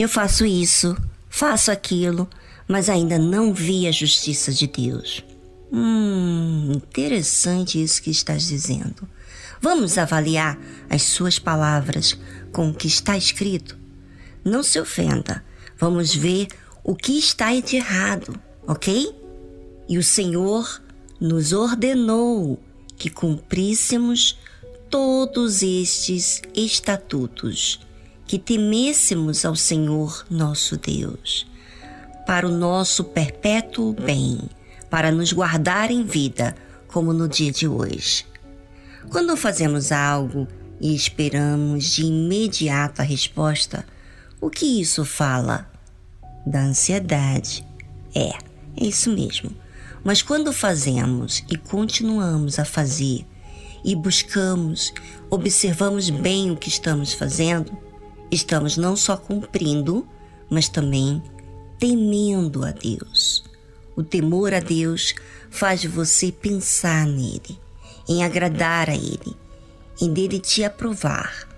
Eu faço isso, faço aquilo, mas ainda não vi a justiça de Deus. Hum, interessante isso que estás dizendo. Vamos avaliar as suas palavras com o que está escrito? Não se ofenda. Vamos ver o que está de errado, ok? E o Senhor nos ordenou que cumpríssemos todos estes estatutos, que temêssemos ao Senhor nosso Deus, para o nosso perpétuo bem, para nos guardar em vida, como no dia de hoje. Quando fazemos algo e esperamos de imediato a resposta, o que isso fala? Da ansiedade. É, é isso mesmo. Mas quando fazemos e continuamos a fazer e buscamos, observamos bem o que estamos fazendo, estamos não só cumprindo, mas também temendo a Deus. O temor a Deus faz você pensar nele, em agradar a Ele, em dele te aprovar.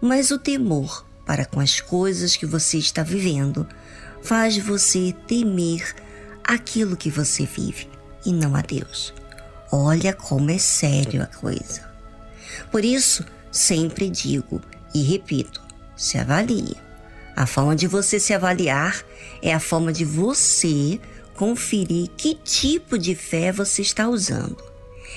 Mas o temor para com as coisas que você está vivendo faz você temer aquilo que você vive e não a Deus. Olha como é sério a coisa. Por isso, sempre digo e repito: se avalie. A forma de você se avaliar é a forma de você conferir que tipo de fé você está usando.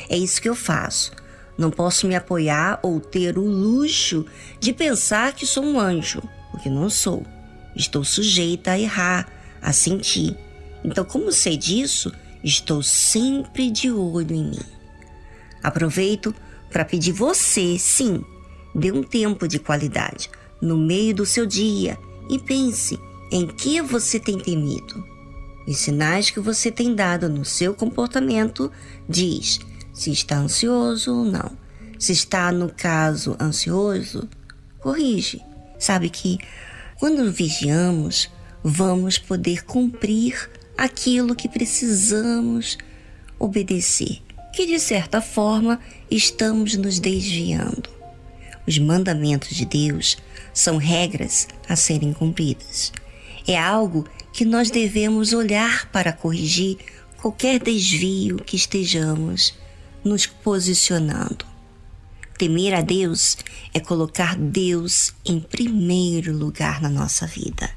É isso que eu faço. Não posso me apoiar ou ter o luxo de pensar que sou um anjo, porque não sou. Estou sujeita a errar, a sentir. Então, como sei disso, Estou sempre de olho em mim. Aproveito para pedir você, sim, dê um tempo de qualidade no meio do seu dia e pense em que você tem temido. Os sinais que você tem dado no seu comportamento diz se está ansioso ou não. Se está no caso ansioso, corrige. Sabe que quando vigiamos, vamos poder cumprir aquilo que precisamos obedecer, que de certa forma estamos nos desviando. Os mandamentos de Deus são regras a serem cumpridas. É algo que nós devemos olhar para corrigir qualquer desvio que estejamos nos posicionando. Temer a Deus é colocar Deus em primeiro lugar na nossa vida.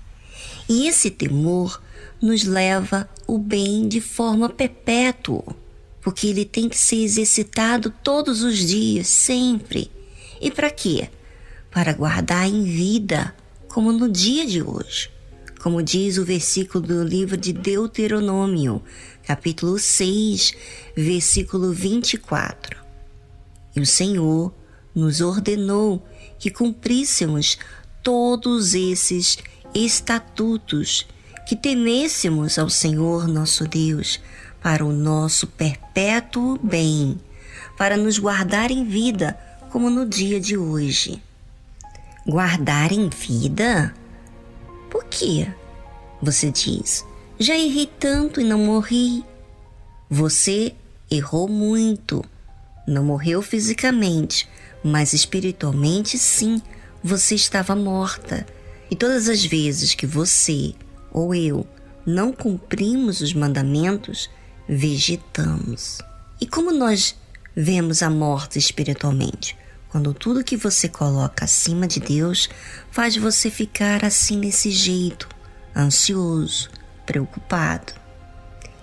E esse temor nos leva o bem de forma perpétua, porque ele tem que ser exercitado todos os dias, sempre. E para quê? Para guardar em vida, como no dia de hoje. Como diz o versículo do livro de Deuteronômio, capítulo 6, versículo 24. E o Senhor nos ordenou que cumpríssemos todos esses estatutos que temêssemos ao Senhor nosso Deus para o nosso perpétuo bem, para nos guardar em vida, como no dia de hoje. Guardar em vida? Por quê? Você diz, já errei tanto e não morri. Você errou muito. Não morreu fisicamente, mas espiritualmente sim, você estava morta. E todas as vezes que você ou eu não cumprimos os mandamentos, vegetamos. E como nós vemos a morte espiritualmente? Quando tudo que você coloca acima de Deus faz você ficar assim desse jeito, ansioso, preocupado.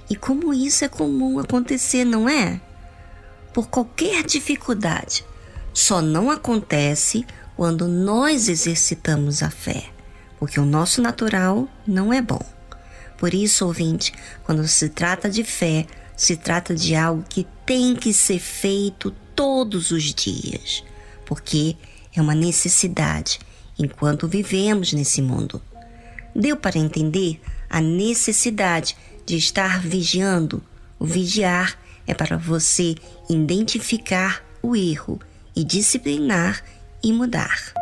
E como isso é comum acontecer, não é? Por qualquer dificuldade, só não acontece quando nós exercitamos a fé porque o nosso natural não é bom. Por isso, ouvinte, quando se trata de fé, se trata de algo que tem que ser feito todos os dias, porque é uma necessidade enquanto vivemos nesse mundo. Deu para entender a necessidade de estar vigiando? O vigiar é para você identificar o erro e disciplinar e mudar.